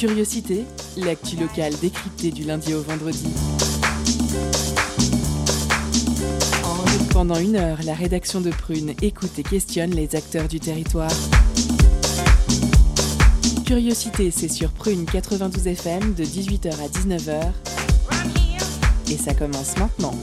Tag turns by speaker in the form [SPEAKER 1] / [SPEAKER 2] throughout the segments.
[SPEAKER 1] Curiosité, l'actu locale décryptée du lundi au vendredi. Pendant une heure, la rédaction de Prune écoute et questionne les acteurs du territoire. Curiosité, c'est sur Prune 92 FM de 18h à 19h. Et ça commence maintenant.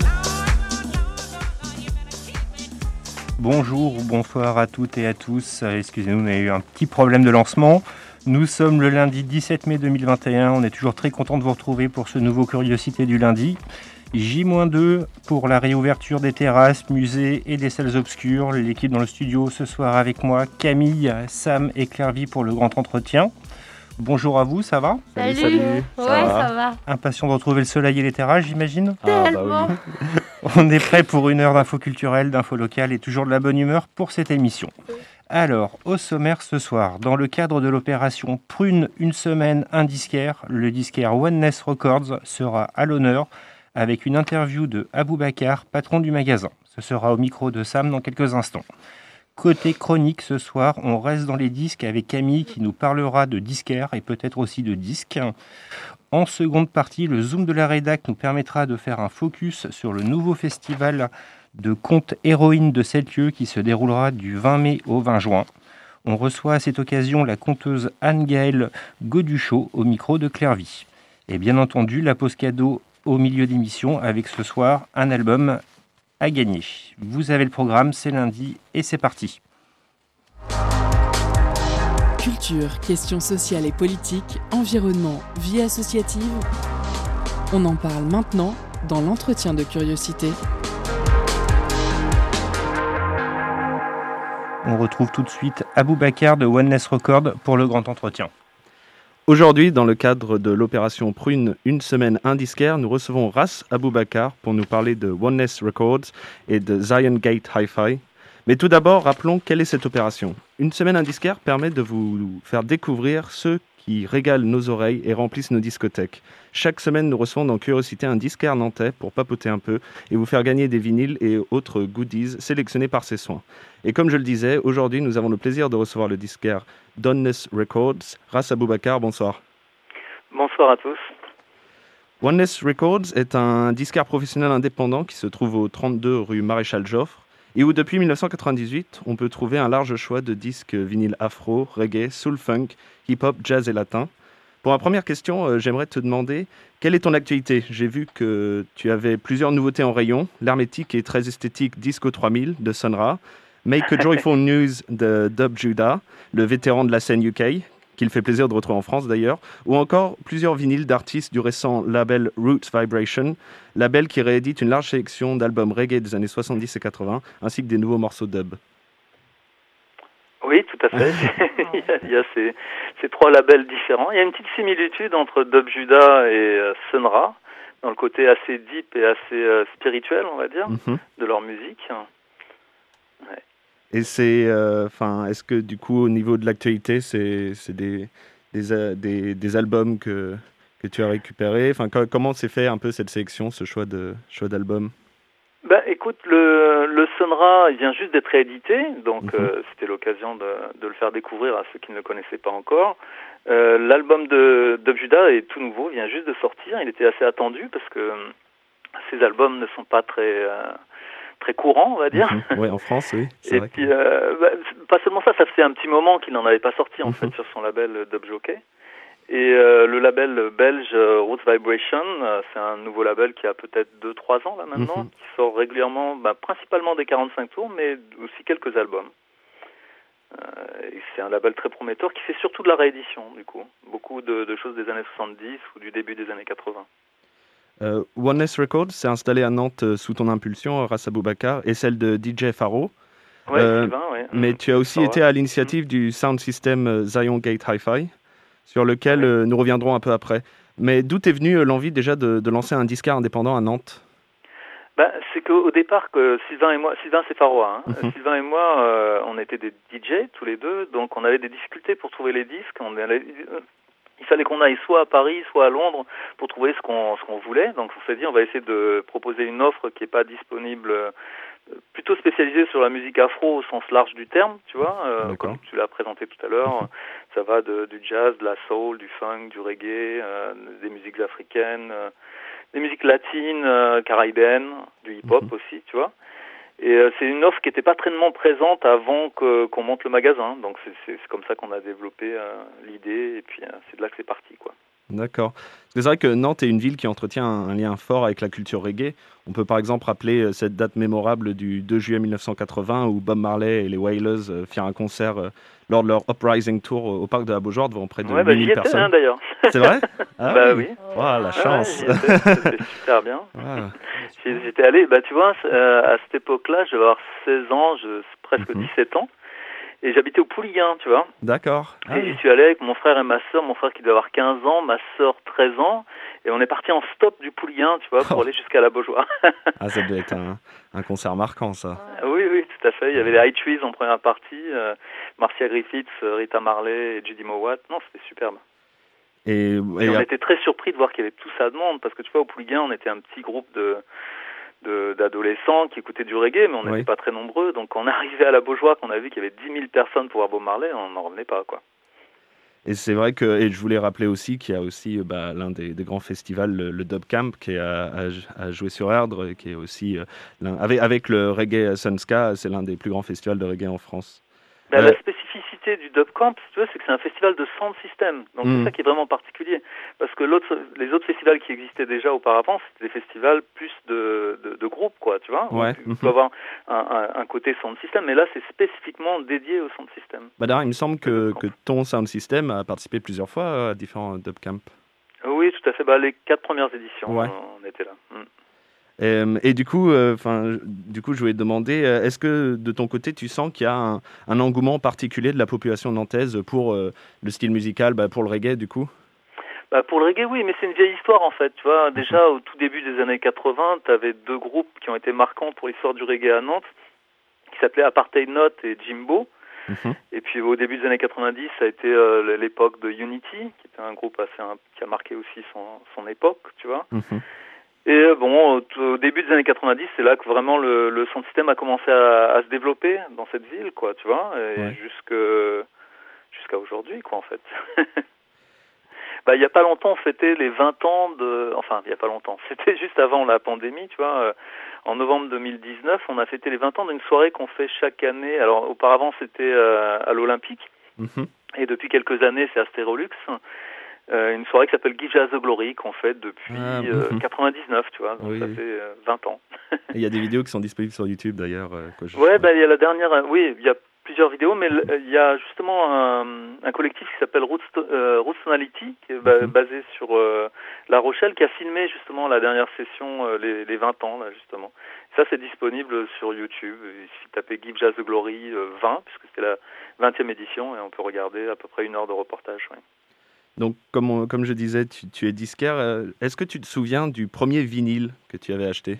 [SPEAKER 2] Bonjour ou bonsoir à toutes et à tous. Euh, Excusez-nous, on a eu un petit problème de lancement. Nous sommes le lundi 17 mai 2021. On est toujours très content de vous retrouver pour ce nouveau Curiosité du lundi. J-2 pour la réouverture des terrasses, musées et des salles obscures. L'équipe dans le studio ce soir avec moi, Camille, Sam et Clairvy pour le grand entretien. Bonjour à vous, ça va?
[SPEAKER 3] Salut,
[SPEAKER 4] salut.
[SPEAKER 3] Ouais,
[SPEAKER 4] va
[SPEAKER 3] ça va.
[SPEAKER 2] Impatient de retrouver le soleil et les terrasses, j'imagine?
[SPEAKER 4] Ah bah oui.
[SPEAKER 2] On est prêt pour une heure d'infos culturelles, d'infos locales et toujours de la bonne humeur pour cette émission. Alors, au sommaire ce soir, dans le cadre de l'opération Prune une semaine, un disquaire, le disquaire Oneness Records sera à l'honneur avec une interview de Abou Bakar, patron du magasin. Ce sera au micro de Sam dans quelques instants. Côté chronique ce soir, on reste dans les disques avec Camille qui nous parlera de disquaire et peut-être aussi de disques. En seconde partie, le Zoom de la rédac nous permettra de faire un focus sur le nouveau festival de contes héroïnes de Sept-Lieux qui se déroulera du 20 mai au 20 juin. On reçoit à cette occasion la conteuse Anne-Gaëlle Goduchot au micro de Clairvy. Et bien entendu, la pause cadeau au milieu d'émission avec ce soir un album à gagner. Vous avez le programme, c'est lundi et c'est parti.
[SPEAKER 1] Culture, questions sociales et politiques, environnement, vie associative. On en parle maintenant dans l'entretien de curiosité.
[SPEAKER 2] On retrouve tout de suite Abou Bakar de Oneness Record pour le grand entretien.
[SPEAKER 4] Aujourd'hui, dans le cadre de l'opération Prune Une semaine un disquaire, nous recevons Ras Aboubakar pour nous parler de Oneness Records et de Zion Gate Hi-Fi. Mais tout d'abord, rappelons quelle est cette opération. Une semaine un disquaire permet de vous faire découvrir ceux qui régalent nos oreilles et remplissent nos discothèques. Chaque semaine, nous recevons dans Curiosité un disquaire nantais pour papoter un peu et vous faire gagner des vinyles et autres goodies sélectionnés par ses soins. Et comme je le disais, aujourd'hui, nous avons le plaisir de recevoir le disquaire Doneness Records. Ras Aboubakar, bonsoir.
[SPEAKER 5] Bonsoir à tous.
[SPEAKER 4] Oneness Records est un disquaire professionnel indépendant qui se trouve au 32 rue Maréchal Joffre et où depuis 1998 on peut trouver un large choix de disques vinyles afro, reggae, soul funk, hip-hop, jazz et latin. Pour ma première question, euh, j'aimerais te demander quelle est ton actualité? J'ai vu que tu avais plusieurs nouveautés en rayon, l'hermétique et très esthétique Disco 3000 de Sonra, Make a Joyful News de Dub Judah, le vétéran de la scène UK, qu'il fait plaisir de retrouver en France d'ailleurs, ou encore plusieurs vinyles d'artistes du récent label Roots Vibration, label qui réédite une large sélection d'albums reggae des années 70 et 80, ainsi que des nouveaux morceaux dub.
[SPEAKER 5] Oui, tout à fait. il y a, il y a ces, ces trois labels différents. Il y a une petite similitude entre Dub Judah et euh, Sunra, dans le côté assez deep et assez euh, spirituel, on va dire,
[SPEAKER 4] Mhm.
[SPEAKER 5] de leur musique.
[SPEAKER 4] Et c'est, euh, enfin, est-ce que du coup, au niveau de l'actualité, c'est des, des, euh, des, des albums que, que tu as récupérés? Enfin, co- comment s'est fait un peu cette sélection, ce choix de choix d'album?
[SPEAKER 5] Ben, écoute, le, le Sunra, il vient juste d'être réédité, donc
[SPEAKER 4] Mhm.
[SPEAKER 5] euh, c'était l'occasion de, de le faire découvrir à ceux qui ne le connaissaient pas encore. Euh, L'album de Judah est tout nouveau, vient juste de sortir. Il était assez attendu parce que ces albums ne sont pas très très courants, on va dire.
[SPEAKER 4] Mhm. Ouais, en France, oui.
[SPEAKER 5] Et
[SPEAKER 4] vrai.
[SPEAKER 5] puis, euh, bah, pas seulement ça, ça fait un petit moment qu'il n'en avait pas sorti en
[SPEAKER 4] Mhm.
[SPEAKER 5] fait sur son label euh, Dub Jockey. Et euh, le label belge Roots Vibration, c'est un nouveau label qui a peut-être 2-3 ans là maintenant,
[SPEAKER 4] Mhm.
[SPEAKER 5] qui sort régulièrement, bah, principalement des 45 tours, mais aussi quelques albums. Euh, c'est un label très prometteur qui fait surtout de la réédition du coup, beaucoup de, de choses des années 70 ou du début des années 80.
[SPEAKER 4] Euh, Oneness Records s'est installé à Nantes euh, sous ton impulsion, Ras Aboubakar, et celle de DJ Faro.
[SPEAKER 5] Ouais,
[SPEAKER 4] Euh,
[SPEAKER 5] ouais.
[SPEAKER 4] Mais
[SPEAKER 5] Mhm.
[SPEAKER 4] tu as aussi été à l'initiative du sound system euh, Zion Gate Hi-Fi, sur lequel euh, nous reviendrons un peu après. Mais d'où est venue euh, l'envie déjà de, de lancer un disquaire indépendant à Nantes?
[SPEAKER 5] Ben, c'est qu'au départ, que Sylvain et moi, Sylvain c'est Farois, hein.
[SPEAKER 4] Mhm.
[SPEAKER 5] Sylvain et moi, euh, on était des DJ tous les deux, donc on avait des difficultés pour trouver les disques. On allait- euh, il fallait qu'on aille soit à Paris, soit à Londres pour trouver ce qu'on ce qu'on voulait. Donc on s'est dit, on va essayer de proposer une offre qui n'est pas disponible plutôt spécialisé sur la musique afro au sens large du terme, tu vois, euh, comme tu l'as présenté tout à l'heure. Ça va de, du jazz, de la soul, du funk, du reggae, euh, des musiques africaines, euh, des musiques latines, euh, caribéennes, du hip-hop mhm. aussi, tu vois. Et c'est une offre qui n'était pas très présente avant qu'on monte le magasin. Donc c'est comme ça qu'on a développé l'idée et puis c'est de là que c'est parti, quoi.
[SPEAKER 4] D'accord. C'est vrai que Nantes est une ville qui entretient un, lien fort avec la culture reggae. On peut par exemple rappeler euh, cette date mémorable du 2 juillet 1980 où Bob Marley et les Wailers euh, firent un concert euh, lors de leur Uprising Tour au parc de la Beaujoire devant près de ouais, 8000 bah, personnes.
[SPEAKER 5] d'ailleurs.
[SPEAKER 4] C'est vrai?
[SPEAKER 5] Ah, Bah oui.
[SPEAKER 4] la chance.
[SPEAKER 5] C'était super bien. J'étais allé, bah tu vois, à cette époque-là, je devais avoir 16 ans, je, presque 17 mhm. ans. Et j'habitais au Pouliguen, tu vois.
[SPEAKER 4] D'accord.
[SPEAKER 5] et j'y suis allé avec mon frère et ma soeur, mon frère qui devait avoir 15 ans, ma soeur 13 ans. Et on est parti en stop du Pouliguen, tu vois, pour oh. aller jusqu'à la Beaujoire.
[SPEAKER 4] ah, ça devait être un, un, concert marquant, ça.
[SPEAKER 5] Oui, oui, tout à fait. Il y avait les High Trees en première partie, euh, Marcia Griffiths, Rita Marley et Judy Mowat. Non, c'était superbe. Et, on était très surpris de voir qu'il y avait tout ça de monde, parce que tu vois, au Pouliguen, on était un petit groupe de d'adolescents qui écoutaient du reggae, mais on n'était pas très nombreux. Donc quand on arrivait à la Beaujoire, qu'on a vu qu'il y avait 10 000 personnes pour voir Bob Marley, on n'en revenait pas. quoi.
[SPEAKER 4] Et c'est vrai que, et je voulais rappeler aussi qu'il y a aussi bah, l'un des, grands festivals, le, Dub Camp, qui est à, jouer sur Erdre, qui est aussi, euh, avec, avec le reggae Sunska, c'est l'un des plus grands festivals de reggae en France.
[SPEAKER 5] Bah, la spécificité du Dub Camp, tu vois, c'est que c'est un festival de sound system. Donc c'est hmm. ça qui est vraiment particulier. Parce que les autres festivals qui existaient déjà auparavant, c'était des festivals plus de, de, de groupes, quoi, tu vois.
[SPEAKER 4] Ouais.
[SPEAKER 5] Tu peux avoir un, un, côté sound system, mais là, c'est spécifiquement dédié au sound system.
[SPEAKER 4] Bah il me semble que, que ton sound system a participé plusieurs fois à différents Dub Camp.
[SPEAKER 5] Oui, tout à fait. Bah, les quatre premières éditions, on était là. Hmm.
[SPEAKER 4] Euh, et du coup, euh, enfin, du coup, je voulais te demander, euh, est-ce que de ton côté, tu sens qu'il y a un, engouement particulier de la population nantaise pour le style musical, bah, pour le reggae, du coup?
[SPEAKER 5] Bah pour le reggae, oui, mais c'est une vieille histoire en fait. Tu vois, déjà au tout début des années 80, tu avais deux groupes qui ont été marquants pour l'histoire du reggae à Nantes, qui s'appelaient Apartheid Note et Jimbo. Mhm. Et puis au début des années 90, ça a été l'époque de Unity, qui était un groupe assez qui a marqué aussi son, son époque, tu vois. Mhm. Et bon, au début des années 90, c'est là que vraiment le, le son système a commencé à, à, se développer dans cette ville, quoi, tu vois, et jusqu'à aujourd'hui, quoi, en fait. bah, il y a pas longtemps, on fêtait les 20 ans de, enfin, il y a pas longtemps, c'était juste avant la pandémie, tu vois. Euh, en novembre 2019, on a fêté les 20 ans d'une soirée qu'on fait chaque année. Alors, auparavant, c'était euh, à l'Olympique. Mhm. Et depuis quelques années, c'est Astérolux. Euh, une soirée qui s'appelle Give Jazz the Glory qu'on fait depuis 99, ah, euh, tu vois, donc ça fait 20 euh, ans.
[SPEAKER 4] Il y a des vidéos qui sont disponibles sur YouTube d'ailleurs.
[SPEAKER 5] ouais, bah, il y a la dernière, oui, il y a plusieurs vidéos, mais il y a justement un, un collectif qui s'appelle Roots, Tonality, qui est mhm. basé sur La Rochelle, qui a filmé justement la dernière session, les, les 20 ans, là, justement. Ça, c'est disponible sur YouTube. Il suffit de taper Give Jazz the Glory 20, puisque c'était la 20e édition, et on peut regarder à peu près une heure de reportage. Ouais.
[SPEAKER 4] Donc, comme, comme je disais, tu, es disquaire. Euh, est-ce que tu te souviens du premier vinyle que tu avais acheté?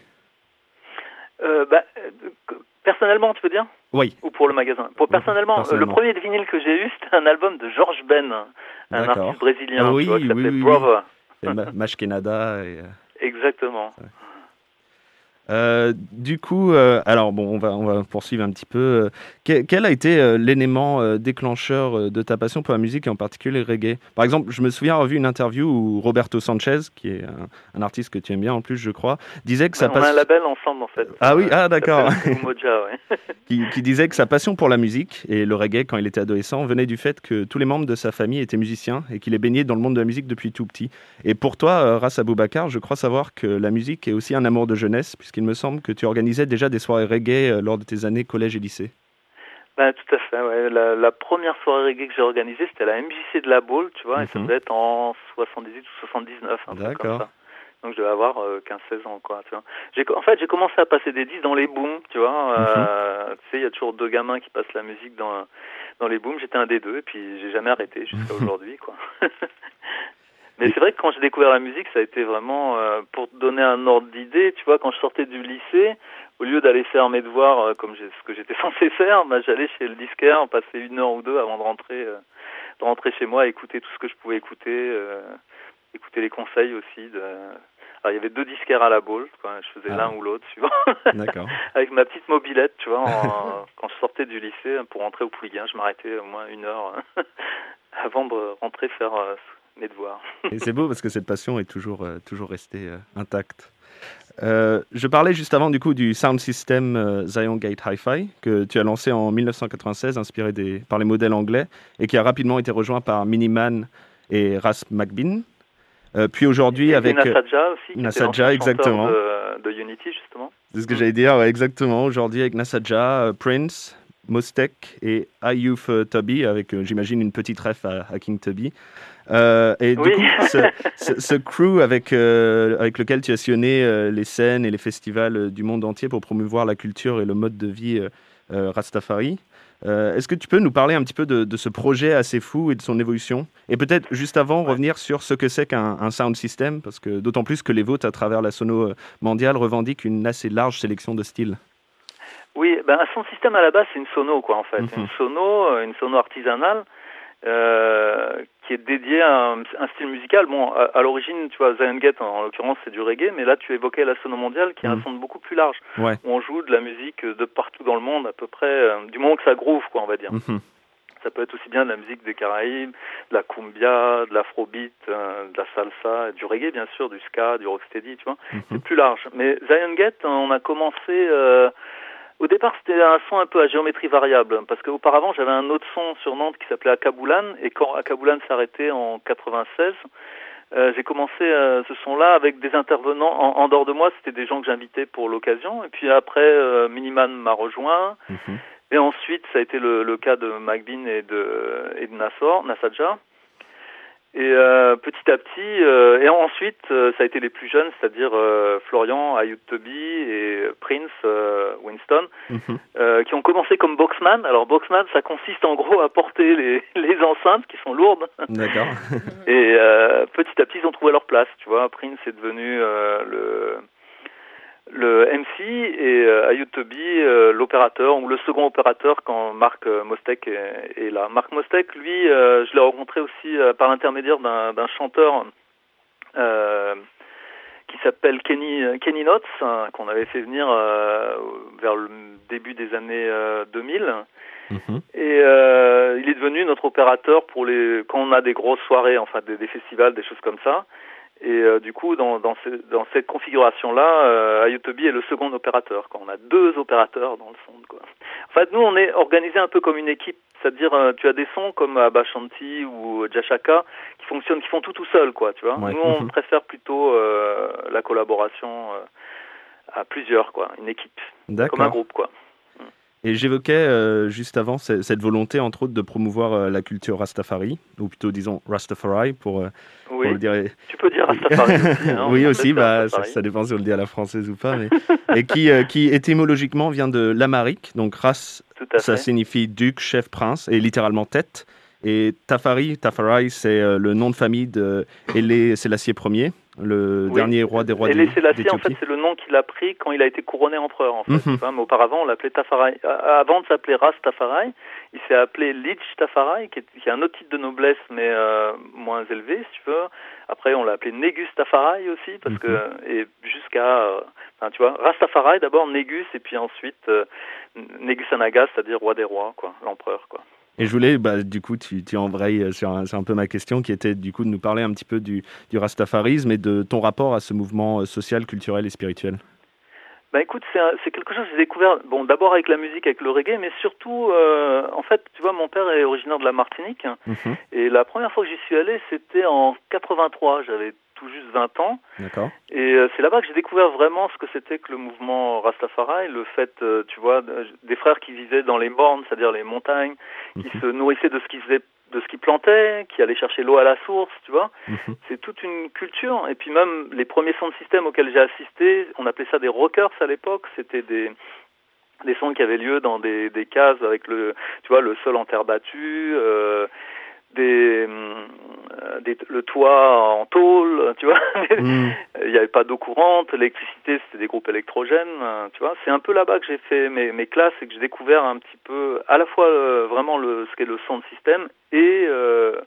[SPEAKER 5] Euh, bah, euh, Personnellement, tu veux dire?
[SPEAKER 4] Oui.
[SPEAKER 5] Ou pour le magasin? Pour, personnellement, le premier vinyle que j'ai eu, c'était un album de George Ben, un artiste brésilien
[SPEAKER 4] ah oui,
[SPEAKER 5] tu vois, qui
[SPEAKER 4] s'appelait
[SPEAKER 5] oui, Brother.
[SPEAKER 4] Kenada. Et...
[SPEAKER 5] Exactement.
[SPEAKER 4] Euh, du coup, euh, alors bon, on va, on va poursuivre un petit peu. Euh, quel, a été l'élément déclencheur de ta passion pour la musique et en particulier le reggae? Par exemple, je me souviens avoir vu une interview où Roberto Sanchez, qui est un, artiste que tu aimes bien en plus, je crois, disait que sa passion.
[SPEAKER 5] On a un label ensemble en fait.
[SPEAKER 4] Ah oui, ah d'accord.
[SPEAKER 5] ouais.
[SPEAKER 4] qui, qui, disait que sa passion pour la musique et le reggae quand il était adolescent venait du fait que tous les membres de sa famille étaient musiciens et qu'il est baigné dans le monde de la musique depuis tout petit. Et pour toi, Ras Aboubacar, je crois savoir que la musique est aussi un amour de jeunesse, puisque il me semble que tu organisais déjà des soirées reggae euh, lors de tes années collège et lycée.
[SPEAKER 5] Ben, tout à fait. Ouais. La, première soirée reggae que j'ai organisée, c'était à la MJC de la Baule, tu vois, et ça mhm. devait être en 78 ou 79. D'accord. Donc je devais avoir 15-16 euh, ans, quoi. Tu vois. En fait, j'ai commencé à passer des disques dans les booms, tu vois. Euh, mhm. Tu sais, il y a toujours deux gamins qui passent la musique dans dans les booms. J'étais un des deux, et puis j'ai jamais arrêté jusqu'à aujourd'hui, quoi. Mais c'est vrai que quand j'ai découvert la musique, ça a été vraiment euh, pour te donner un ordre d'idée. Tu vois, quand je sortais du lycée, au lieu d'aller faire mes devoirs euh, comme ce que j'étais censé faire, bah, j'allais chez le disquaire, passer une heure ou deux avant de rentrer, euh, de rentrer chez moi, écouter tout ce que je pouvais écouter, écouter les conseils aussi de Alors, il y avait deux disquaires à la boule, quoi. je faisais
[SPEAKER 4] Ah.
[SPEAKER 5] l'un ou l'autre, suivant.
[SPEAKER 4] D'accord.
[SPEAKER 5] Avec ma petite mobilette, tu vois, en- quand je sortais du lycée pour rentrer au Pouliguen, je m'arrêtais au moins une heure avant de rentrer faire devoirs.
[SPEAKER 4] Et c'est beau parce que cette passion est toujours, euh, toujours restée euh, intacte. Euh, je parlais juste avant du coup du sound system Zion Gate Hi-Fi que tu as lancé en 1996, inspiré des, par les modèles anglais, et qui a rapidement été rejoint par Miniman et Ras McBean. Puis aujourd'hui avec...
[SPEAKER 5] Nasadja aussi,
[SPEAKER 4] Nasadja, exactement.
[SPEAKER 5] De, de Unity, justement.
[SPEAKER 4] C'est ce que j'allais dire, ouais, exactement. Aujourd'hui avec Nasadja, Prince, Mostek et Ayuf Tubby, avec j'imagine une petite ref à, à King Tubby. Euh, et du coup, ce, ce- ce crew avec, euh, avec lequel tu as sillonné euh, les scènes et les festivals du monde entier pour promouvoir la culture et le mode de vie Rastafari. Est-ce que tu peux nous parler un petit peu de, de ce projet assez fou et de son évolution? Et peut-être juste avant, revenir sur ce que c'est qu'un un sound system, parce que d'autant plus que les vôtres, à travers la sono mondiale, revendiquent une assez large sélection de styles.
[SPEAKER 5] Oui, ben son système à la base c'est une sono quoi en fait,
[SPEAKER 4] Mhm.
[SPEAKER 5] une sono, une sono artisanale euh, qui est dédiée à un, un style musical. Bon, à, à l'origine, tu vois, Zion Gate en, en l'occurrence c'est du reggae, mais là tu évoquais la sono mondiale qui est un son beaucoup plus large.
[SPEAKER 4] Ouais.
[SPEAKER 5] Où on joue de la musique de partout dans le monde à peu près, euh, du moment que ça groove quoi on va dire.
[SPEAKER 4] Mhm.
[SPEAKER 5] Ça peut être aussi bien de la musique des Caraïbes, de la cumbia, de l'afrobeat, euh, de la salsa, du reggae bien sûr, du ska, du rocksteady, tu vois.
[SPEAKER 4] Mhm.
[SPEAKER 5] C'est plus large. Mais Zion Gate, on a commencé. euh, au départ, c'était un son un peu à géométrie variable, parce qu'auparavant, j'avais un autre son sur Nantes qui s'appelait Akaboulan, et quand Akaboulan s'arrêtait en 96, euh, j'ai commencé euh, ce son-là avec des intervenants en, en dehors de moi, c'était des gens que j'invitais pour l'occasion, et puis après, euh, Miniman m'a rejoint,
[SPEAKER 4] Mhm.
[SPEAKER 5] et ensuite, ça a été le, le cas de McBean et de, et de Nassor, Nassadja. Et euh, petit à petit, euh, et ensuite, euh, ça a été les plus jeunes, c'est-à-dire Florian, Ayut Toby et Prince, Winston,
[SPEAKER 4] Mhm.
[SPEAKER 5] qui ont commencé comme boxman. Alors boxman, ça consiste en gros à porter les, les enceintes qui sont lourdes.
[SPEAKER 4] D'accord.
[SPEAKER 5] Et petit à petit, ils ont trouvé leur place. Tu vois, Prince est devenu le le MC et euh, Ayut Toby euh, l'opérateur ou le second opérateur quand Marc euh, Mostek est, est là. Marc Mostek, lui, euh, je l'ai rencontré aussi euh, par l'intermédiaire d'un d'un chanteur euh, qui s'appelle Kenny Kenny Knotts, hein, qu'on avait fait venir euh, vers le début des années euh, 2000.
[SPEAKER 4] Mhm.
[SPEAKER 5] Et euh, il est devenu notre opérateur pour les quand on a des grosses soirées, enfin des, des festivals, des choses comme ça. Et euh, du coup, dans, dans, ce- dans cette configuration-là, euh, Ayotobi est le second opérateur. Quand on a deux opérateurs dans le son. Quoi. En fait, nous, on est organisé un peu comme une équipe. C'est-à-dire, euh, tu as des sons comme Abashanti ou Jashaka qui fonctionnent, qui font tout tout seul, quoi. Tu vois.
[SPEAKER 4] Ouais.
[SPEAKER 5] Nous, on
[SPEAKER 4] Mhm.
[SPEAKER 5] préfère plutôt euh, la collaboration euh, à plusieurs, quoi. Une équipe, comme un groupe, quoi.
[SPEAKER 4] Et j'évoquais euh, juste avant ce- cette volonté, entre autres, de promouvoir euh, la culture Rastafari, ou plutôt disons Rastafari pour, euh, pour
[SPEAKER 5] Oui,
[SPEAKER 4] le dire.
[SPEAKER 5] tu peux dire Rastafari aussi. Hein,
[SPEAKER 4] oui aussi, bah, ça, dépend si on le dit à la française ou pas, mais et qui, qui étymologiquement vient de l'amarique, donc ras, ça signifie duc, chef, prince, et littéralement tête. Et Tafari, Tafarai, c'est le nom de famille de Haile Selassie Ier, le
[SPEAKER 5] Oui.
[SPEAKER 4] dernier roi des rois
[SPEAKER 5] Et les Sélassies, en fait, c'est le nom qu'il a pris quand il a été couronné empereur, en fait.
[SPEAKER 4] Mhm.
[SPEAKER 5] mais auparavant, on l'appelait Tafarai. Avant de s'appeler Ras Tafarai, il s'est appelé Lich Tafarai, qui est, qui est un autre titre de noblesse, mais euh, moins élevé, si tu veux. Après, on l'a appelé Négus Tafarai aussi, parce
[SPEAKER 4] Mhm.
[SPEAKER 5] que et jusqu'à, euh, enfin, tu vois, Ras Tafarai d'abord, Négus, et puis ensuite euh, Négus Anaga, c'est-à-dire roi des rois, quoi, l'empereur, quoi.
[SPEAKER 4] Et je voulais, bah, du coup, tu, tu embrayes sur un, peu ma question, qui était du coup de nous parler un petit peu du, du rastafarisme et de ton rapport à ce mouvement euh, social, culturel et spirituel.
[SPEAKER 5] Bah écoute, c'est quelque chose que j'ai découvert, bon d'abord avec la musique, avec le reggae, mais surtout, euh, en fait, tu vois, mon père est originaire de la Martinique,
[SPEAKER 4] Mhm.
[SPEAKER 5] et la première fois que j'y suis allé, c'était en 83, j'avais tout juste 20 ans, et euh, c'est là-bas que j'ai découvert vraiment ce que c'était que le mouvement Rastafari, le fait, euh, tu vois, de- des frères qui vivaient dans les mornes, c'est-à-dire les montagnes, qui
[SPEAKER 4] Mhm.
[SPEAKER 5] se nourrissaient de ce qu'ils faisaient de ce qu'ils plantaient, qui allaient chercher l'eau à la source, tu vois
[SPEAKER 4] Mhm.
[SPEAKER 5] c'est toute une culture. Et puis même les premiers sons de système auxquels j'ai assisté, on appelait ça des rockers à l'époque. C'était des des sons qui avaient lieu dans des, des cases avec le tu vois le sol en terre battue, euh, des, euh, des le toit en tôle, tu vois.
[SPEAKER 4] Mhm.
[SPEAKER 5] Il n'y avait pas d'eau courante, l'électricité c'était des groupes électrogènes, euh, tu vois. C'est un peu là-bas que j'ai fait mes, mes classes et que j'ai découvert un petit peu à la fois euh, vraiment le ce qu'est le son de système et euh,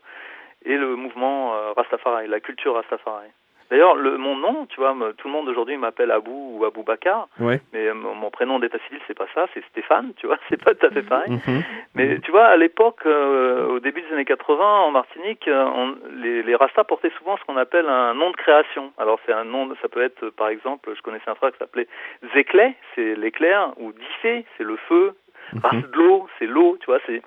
[SPEAKER 5] et le mouvement euh, Rastafari, la culture Rastafari. D'ailleurs, le, mon nom, tu vois, tout le monde aujourd'hui m'appelle Abou ou Abou Bakar.
[SPEAKER 4] Ouais.
[SPEAKER 5] Mais mon prénom d'état civil, c'est pas ça, c'est Stéphane, tu vois, c'est pas tout à fait pareil.
[SPEAKER 4] Mhm.
[SPEAKER 5] Mais tu vois, à l'époque, au début des années 80, en Martinique, on, les, les Rastas portaient souvent ce qu'on appelle un nom de création. Alors c'est un nom, ça peut être, par exemple, je connaissais un frère qui s'appelait Zéclé, c'est l'éclair, ou Dissé, c'est le feu,
[SPEAKER 4] Mhm.
[SPEAKER 5] de l'eau, c'est l'eau, tu vois, c'est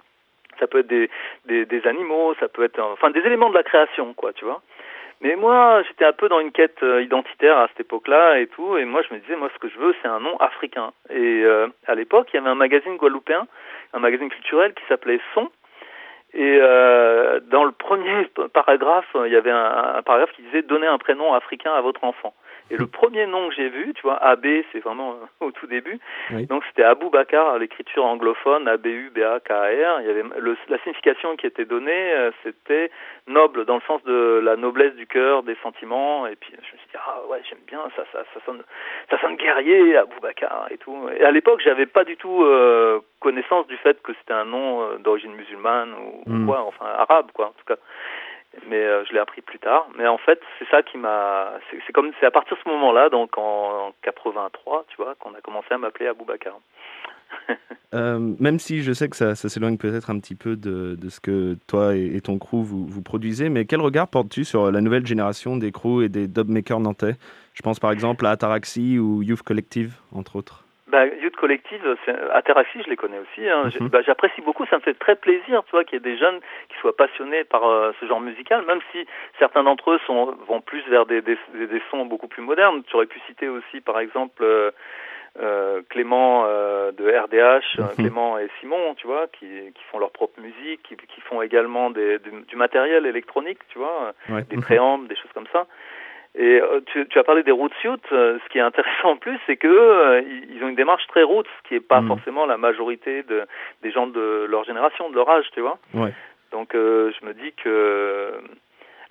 [SPEAKER 5] ça peut être des, des, des, animaux, ça peut être enfin des éléments de la création, quoi, tu vois. Mais moi, j'étais un peu dans une quête euh, identitaire à cette époque-là et tout, et moi je me disais, moi ce que je veux, c'est un nom africain. Et euh, à l'époque, il y avait un magazine guadeloupéen, un magazine culturel qui s'appelait Son, et euh, dans le premier paragraphe, il y avait un, un paragraphe qui disait donner un prénom africain à votre enfant. Et le premier nom que j'ai vu, tu vois, AB, c'est vraiment euh, au tout début.
[SPEAKER 4] Oui.
[SPEAKER 5] Donc c'était Abou Bakar, l'écriture anglophone, A-B-U-B-A-K-A-R. Il y avait le, la signification qui était donnée, euh, c'était noble, dans le sens de la noblesse du cœur, des sentiments. Et puis je me suis dit, ah ouais, j'aime bien, ça, ça, ça, sonne, ça sonne guerrier, Abou Bakar et tout. Et à l'époque, j'avais pas du tout euh, connaissance du fait que c'était un nom d'origine musulmane ou,
[SPEAKER 4] Mm.
[SPEAKER 5] ou quoi, enfin arabe, quoi, en tout cas mais euh, je l'ai appris plus tard. Mais en fait, c'est ça qui m'a. C'est comme c'est à partir de ce moment-là, donc en, en 83, tu vois, qu'on a commencé à m'appeler Aboubacar.
[SPEAKER 4] Euh, même si je sais que ça, s'éloigne peut-être un petit peu de, de ce que toi et, et ton crew vous, vous, produisez, mais quel regard portes-tu sur la nouvelle génération des crews et des dubmakers nantais? Je pense par exemple à Ataraxi ou Youth Collective, entre autres.
[SPEAKER 5] Bah, Youth Collective, Ataraxi, je les connais aussi. Hein. Mm -hmm. bah, J'apprécie beaucoup, ça me fait très plaisir, tu vois, qu'il y ait des jeunes qui soient passionnés par euh, ce genre musical, même si certains d'entre eux sont, vont plus vers des, des, des, sons beaucoup plus modernes. Tu aurais pu citer aussi, par exemple, euh, euh, Clément euh, de RDH, mm -hmm. Clément et Simon, tu vois, qui, qui font leur propre musique, qui, qui font également des, du, du, matériel électronique, tu vois,
[SPEAKER 4] ouais.
[SPEAKER 5] des préambles, des choses comme ça. Et euh, tu, tu, as parlé des roots youth. Euh, ce qui est intéressant en plus, c'est que euh, ils ont une démarche très roots, ce qui n'est pas
[SPEAKER 4] Mm.
[SPEAKER 5] forcément la majorité de, des gens de leur génération, de leur âge, tu vois.
[SPEAKER 4] Ouais.
[SPEAKER 5] Donc je me dis que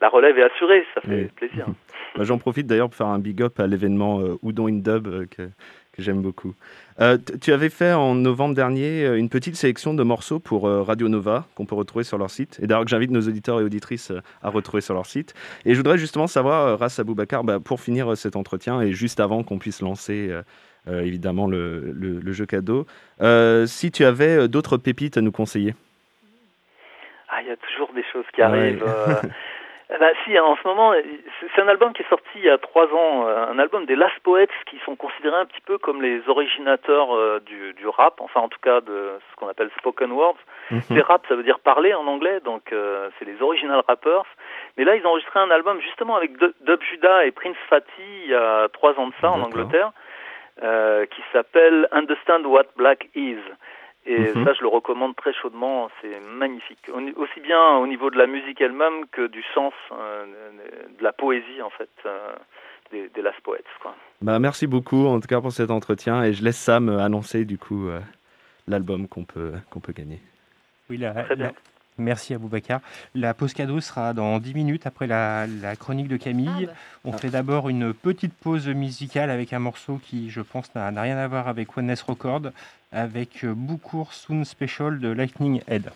[SPEAKER 5] la relève est assurée, ça fait
[SPEAKER 4] Oui.
[SPEAKER 5] plaisir.
[SPEAKER 4] Bah, J'en profite d'ailleurs pour faire un big up à l'événement Oudon in Dub que, que j'aime beaucoup. Euh, tu avais fait en novembre dernier euh, une petite sélection de morceaux pour euh, Radio Nova qu'on peut retrouver sur leur site et d'ailleurs que j'invite nos auditeurs et auditrices euh, à retrouver sur leur site. Et je voudrais justement savoir, Ras Aboubacar, bah, pour finir cet entretien et juste avant qu'on puisse lancer évidemment le, le, le, jeu cadeau, si tu avais d'autres pépites à nous conseiller.
[SPEAKER 5] Ah, il y a toujours des choses qui arrivent. Ouais. Bah, si, en ce moment, c'est un album qui est sorti il y a trois ans, euh, un album des Last Poets qui sont considérés un petit peu comme les originateurs euh, du, du, rap, enfin en tout cas de ce qu'on appelle spoken words. Mm -hmm. C'est rap, ça veut dire parler en anglais, donc euh, c'est les original rappers. Mais là, ils ont enregistré un album justement avec Dub Judah et Prince Fatty il y a trois ans de ça en Angleterre, euh, qui s'appelle Understand What Black Is. Et mm -hmm. ça, je le recommande très chaudement. C'est magnifique. Aussi bien au niveau de la musique elle-même que du sens, euh, de la poésie, en fait, euh, des, des, Last Poets. Quoi.
[SPEAKER 4] Bah, merci beaucoup, en tout cas, pour cet entretien. Et je laisse Sam annoncer, du coup, euh, l'album qu'on peut, qu'on peut gagner.
[SPEAKER 2] Oui, la,
[SPEAKER 5] très bien.
[SPEAKER 2] La... Merci à Boubacar. La pause cadeau sera dans 10 minutes après la, la chronique de Camille. Ah bah. On ah. fait d'abord une petite pause musicale avec un morceau qui, je pense, n'a rien à voir avec Oneness Record, avec Boucourt Soon Special de Lightning Head.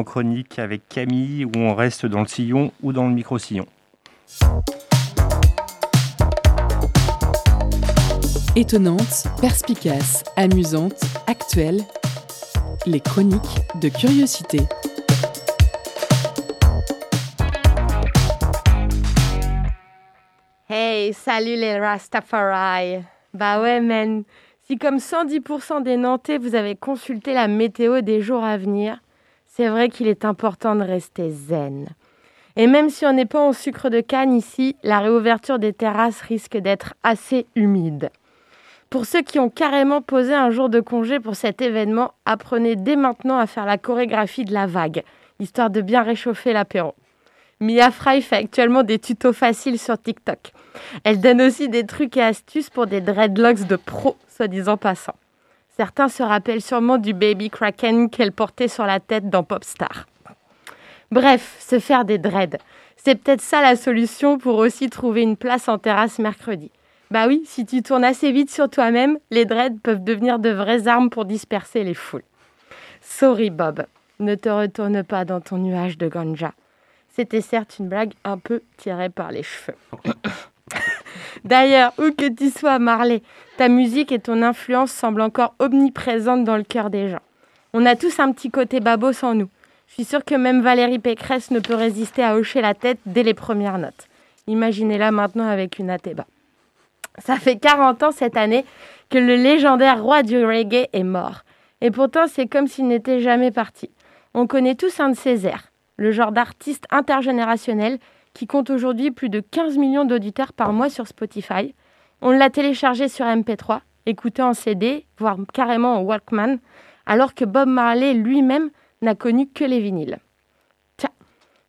[SPEAKER 2] Moment chronique avec Camille où on reste dans le sillon ou dans le micro-sillon.
[SPEAKER 1] Étonnante, perspicace, amusante, actuelle, les chroniques de curiosité.
[SPEAKER 3] Hey, salut les Rastafari. Bah ouais, man. Si comme 110% des Nantais, vous avez consulté la météo des jours à venir, c'est vrai qu'il est important de rester zen. Et même si on n'est pas en sucre de canne ici, la réouverture des terrasses risque d'être assez humide. Pour ceux qui ont carrément posé un jour de congé pour cet événement, apprenez dès maintenant à faire la chorégraphie de la vague, histoire de bien réchauffer l'apéro. Mia Fry fait actuellement des tutos faciles sur TikTok. Elle donne aussi des trucs et astuces pour des dreadlocks de pro, soi-disant passant. Certains se rappellent sûrement du baby kraken qu'elle portait sur la tête dans Popstar. Bref, se faire des dreads. C'est peut-être ça la solution pour aussi trouver une place en terrasse mercredi. Bah oui, si tu tournes assez vite sur toi-même, les dreads peuvent devenir de vraies armes pour disperser les foules. Sorry Bob, ne te retourne pas dans ton nuage de ganja. C'était certes une blague un peu tirée par les cheveux. D'ailleurs, où que tu sois, Marley, ta musique et ton influence semblent encore omniprésentes dans le cœur des gens. On a tous un petit côté babos en nous. Je suis sûre que même Valérie Pécresse ne peut résister à hocher la tête dès les premières notes. Imaginez-la maintenant avec une Athéba. Ça fait 40 ans cette année que le légendaire roi du reggae est mort. Et pourtant, c'est comme s'il n'était jamais parti. On connaît tous un de ses airs, le genre d'artiste intergénérationnel qui compte aujourd'hui plus de 15 millions d'auditeurs par mois sur Spotify. On l'a téléchargé sur MP3, écouté en CD, voire carrément en Walkman, alors que Bob Marley lui-même n'a connu que les vinyles. Tiens,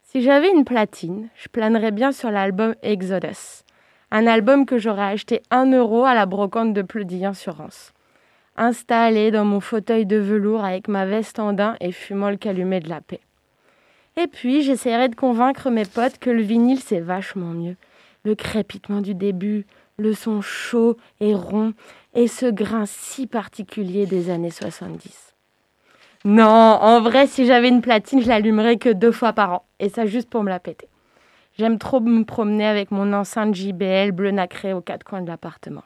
[SPEAKER 3] si j'avais une platine, je planerais bien sur l'album Exodus, un album que j'aurais acheté 1 euro à la brocante de Pleudy Assurance. Installé dans mon fauteuil de velours avec ma veste en daim et fumant le calumet de la paix. Et puis, j'essaierai de convaincre mes potes que le vinyle, c'est vachement mieux. Le crépitement du début, le son chaud et rond, et ce grain si particulier des années 70. Non, en vrai, si j'avais une platine, je l'allumerais que deux fois par an, et ça juste pour me la péter. J'aime trop me promener avec mon enceinte JBL bleu nacré aux quatre coins de l'appartement.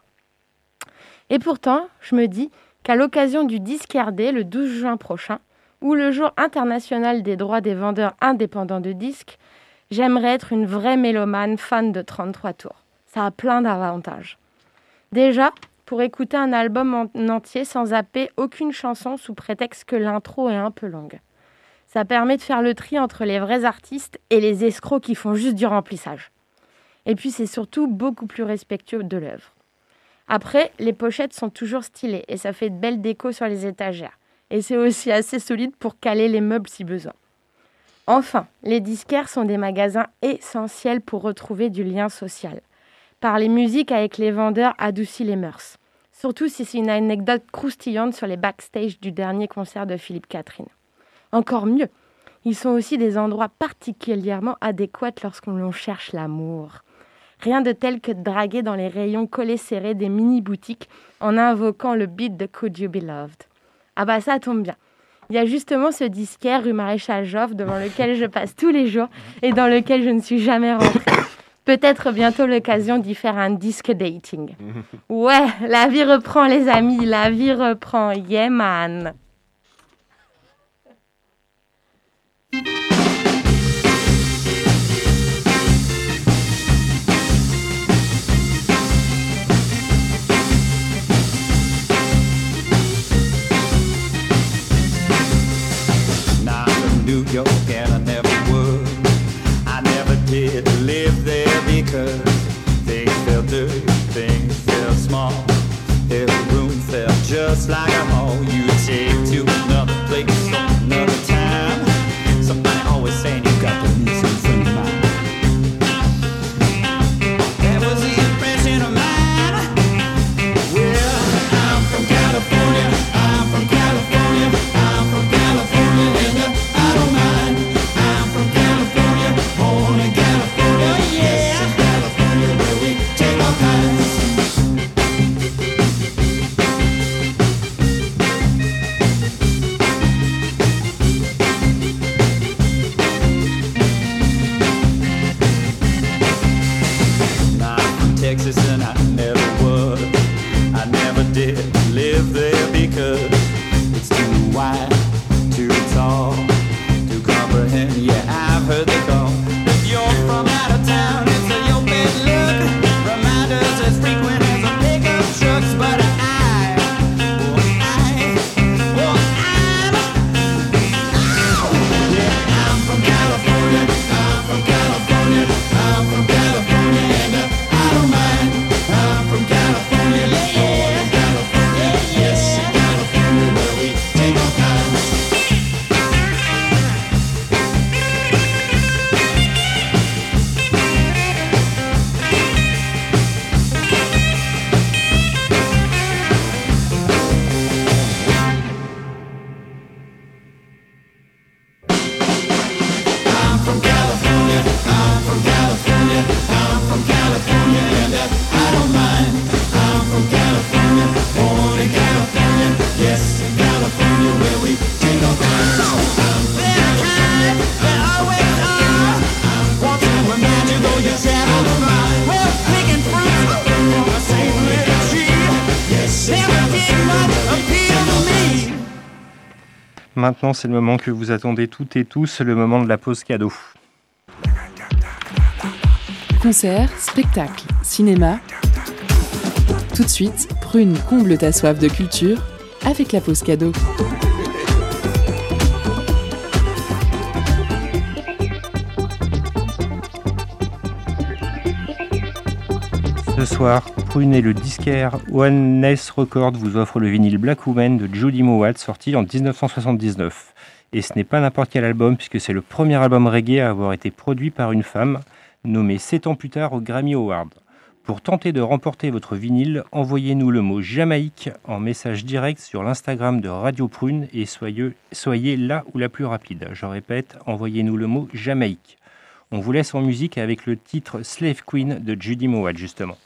[SPEAKER 3] Et pourtant, je me dis qu'à l'occasion du Disque RD le 12 juin prochain, ou le jour international des droits des vendeurs indépendants de disques, j'aimerais être une vraie mélomane fan de 33 tours. Ça a plein d'avantages. Déjà, pour écouter un album en entier sans zapper aucune chanson sous prétexte que l'intro est un peu longue. Ça permet de faire le tri entre les vrais artistes et les escrocs qui font juste du remplissage. Et puis c'est surtout beaucoup plus respectueux de l'œuvre. Après, les pochettes sont toujours stylées et ça fait de belles décos sur les étagères et c'est aussi assez solide pour caler les meubles si besoin. Enfin, les disquaires sont des magasins essentiels pour retrouver du lien social. Par les musiques avec les vendeurs adoucit les mœurs. Surtout si c'est une anecdote croustillante sur les backstage du dernier concert de Philippe Catherine. Encore mieux, ils sont aussi des endroits particulièrement adéquats lorsqu'on cherche l'amour. Rien de tel que de draguer dans les rayons collés serrés des mini-boutiques en invoquant le beat de Could You Be Loved. Ah bah ça tombe bien. Il y a justement ce disquaire rue Maréchal Joffre devant lequel je passe tous les jours et dans lequel je ne suis jamais rentrée. Peut-être bientôt l'occasion d'y faire un disque dating. Ouais, la vie reprend les amis, la vie reprend. Yeah man.
[SPEAKER 6] America.
[SPEAKER 7] Maintenant, c'est le moment que vous attendez toutes et tous, le moment de la pause cadeau.
[SPEAKER 1] Concert, spectacle, cinéma. Tout de suite, Prune comble ta soif de culture avec la pause cadeau.
[SPEAKER 7] Ce soir, Prune et le disquaire One Ness Record vous offre le vinyle Black Woman de Judy Mowat sorti en 1979. Et ce n'est pas n'importe quel album puisque c'est le premier album reggae à avoir été produit par une femme, nommée 7 ans plus tard au Grammy Award. Pour tenter de remporter votre vinyle, envoyez-nous le mot Jamaïque en message direct sur l'Instagram de Radio Prune et soyez, soyez là ou la plus rapide. Je répète, envoyez-nous le mot Jamaïque. On vous laisse en musique avec le titre Slave Queen de Judy Mowat justement.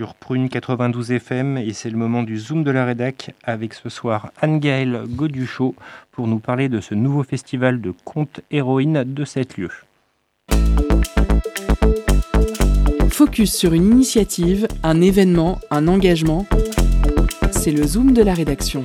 [SPEAKER 7] Sur Prune 92 FM et c'est le moment du Zoom de la rédac avec ce soir Anne-Gaëlle Goduchot pour nous parler de ce nouveau festival de contes héroïnes de cet lieu.
[SPEAKER 1] Focus sur une initiative, un événement, un engagement. C'est le zoom de la rédaction.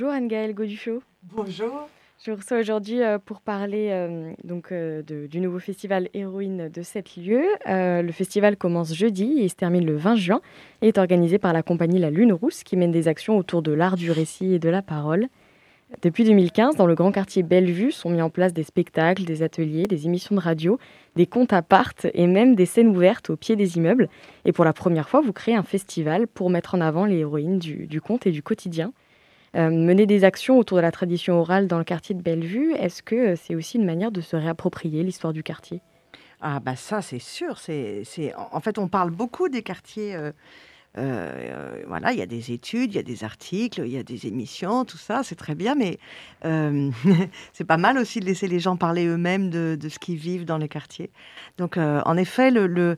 [SPEAKER 8] Bonjour Anne-Gaëlle Goduchot.
[SPEAKER 9] Bonjour.
[SPEAKER 8] Je vous reçois aujourd'hui euh, pour parler euh, donc, euh, de- du nouveau festival Héroïne de sept lieux. Euh, le festival commence jeudi et se termine le 20 juin et est organisé par la compagnie La Lune Rousse qui mène des actions autour de l'art du récit et de la parole. Depuis 2015, dans le grand quartier Bellevue, sont mis en place des spectacles, des ateliers, des émissions de radio, des contes à part et même des scènes ouvertes au pied des immeubles. Et pour la première fois, vous créez un festival pour mettre en avant les héroïnes du, du conte et du quotidien. Euh, mener des actions autour de la tradition orale dans le quartier de Bellevue, est-ce que euh, c'est aussi une manière de se réapproprier l'histoire du quartier?
[SPEAKER 9] Ah bah ça c'est sûr. C'est, en en fait on parle beaucoup des quartiers. Euh, euh, voilà, il y a des études, il y a des articles, il y a des émissions, tout ça, c'est très bien, mais euh, c'est pas mal aussi de laisser les gens parler eux-mêmes de, ce qu'ils vivent dans les quartiers. Donc, en effet, le,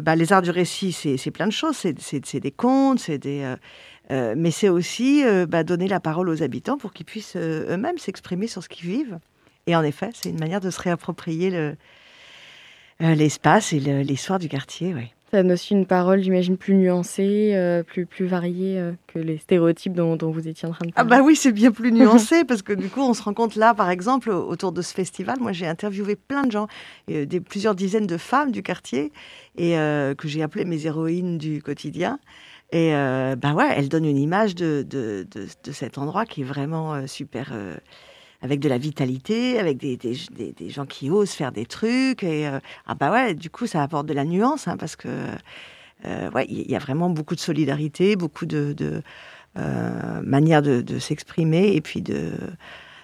[SPEAKER 9] bah, les arts du récit, c'est, plein de choses. C'est, des contes, c'est des, mais c'est aussi bah, donner la parole aux habitants pour qu'ils puissent eux-mêmes s'exprimer sur ce qu'ils vivent. Et en effet, c'est une manière de se réapproprier le, l'espace et l'histoire du quartier. Ouais.
[SPEAKER 8] Ça donne aussi une parole, j'imagine, plus nuancée, euh, plus, plus variée euh, que les stéréotypes dont, dont vous étiez en train de
[SPEAKER 9] Ah
[SPEAKER 8] parler.
[SPEAKER 9] bah oui, c'est bien plus nuancé parce que du coup, on se rend compte là, par exemple, autour de ce festival, moi j'ai interviewé plein de gens, euh, des, plusieurs dizaines de femmes du quartier et euh, que j'ai appelées mes héroïnes du quotidien. Et bah ouais, elles donnent une image de, de, de, de cet endroit qui est vraiment super, avec de la vitalité, avec des, des, des- gens qui osent faire des trucs. Et euh, ah bah ouais, du coup, ça apporte de la nuance hein, parce que euh, ouais, il y a vraiment beaucoup de solidarité, beaucoup de, de euh, manières de, de s'exprimer et puis de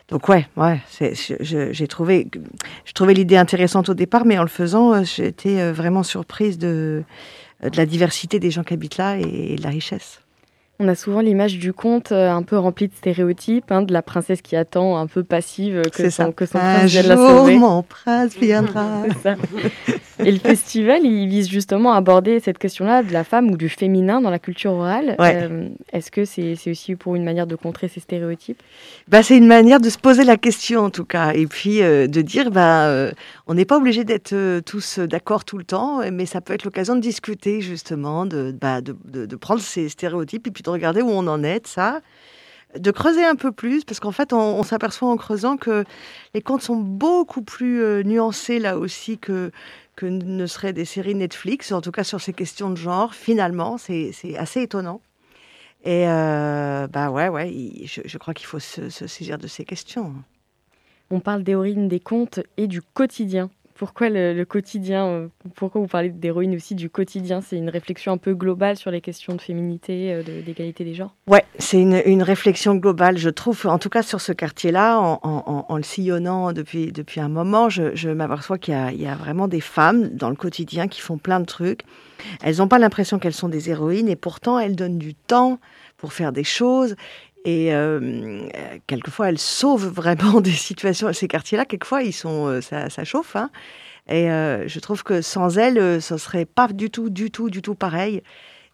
[SPEAKER 9] donc ouais, ouais, c'est, j'ai trouvé, je trouvais l'idée intéressante au départ, mais en le faisant, euh, été euh, vraiment surprise de, de la diversité des gens qui habitent là et de la richesse.
[SPEAKER 8] On a souvent l'image du conte euh, un peu rempli de stéréotypes, hein, de la princesse qui attend un peu passive que son, que son prince vienne la sauver.
[SPEAKER 9] mon prince viendra.
[SPEAKER 8] Ça. Et le festival, il vise justement à aborder cette question-là de la femme ou du féminin dans la culture orale.
[SPEAKER 9] Ouais.
[SPEAKER 8] Euh, Est-ce que c'est aussi pour une manière de contrer ces stéréotypes?
[SPEAKER 9] Bah, c'est une manière de se poser la question en tout cas, et puis euh, de dire, bah, euh, on n'est pas obligé d'être tous d'accord tout le temps, mais ça peut être l'occasion de discuter justement, de, bah, de, de- de prendre ces stéréotypes et puis de regarder où on en est, de ça, de creuser un peu plus, parce qu'en fait, on, s'aperçoit en creusant que les contes sont beaucoup plus euh, nuancés là aussi que que ne seraient des séries Netflix, en tout cas sur ces questions de genre. Finalement, c'est assez étonnant. Et euh, bah ouais, ouais, je, je crois qu'il faut se, se saisir de ces questions.
[SPEAKER 8] On parle d'héroïne des contes et du quotidien. Pourquoi le, quotidien euh, Pourquoi vous parlez d'héroïne aussi du quotidien? C'est une réflexion un peu globale sur les questions de féminité, euh, d'égalité des genres?
[SPEAKER 9] Ouais, c'est une, réflexion globale, je trouve, en tout cas sur ce quartier-là, en, le sillonnant depuis, depuis un moment, je, m'aperçois qu'il y a vraiment des femmes dans le quotidien qui font plein de trucs. Elles n'ont pas l'impression qu'elles sont des héroïnes et pourtant elles donnent du temps pour faire des choses. Et euh, quelquefois, elles sauvent vraiment des situations. Ces quartiers-là, quelquefois, ils sont, euh, ça, ça chauffe. hein. Et euh, je trouve que sans elles, euh, ce serait pas du tout, du tout, du tout pareil.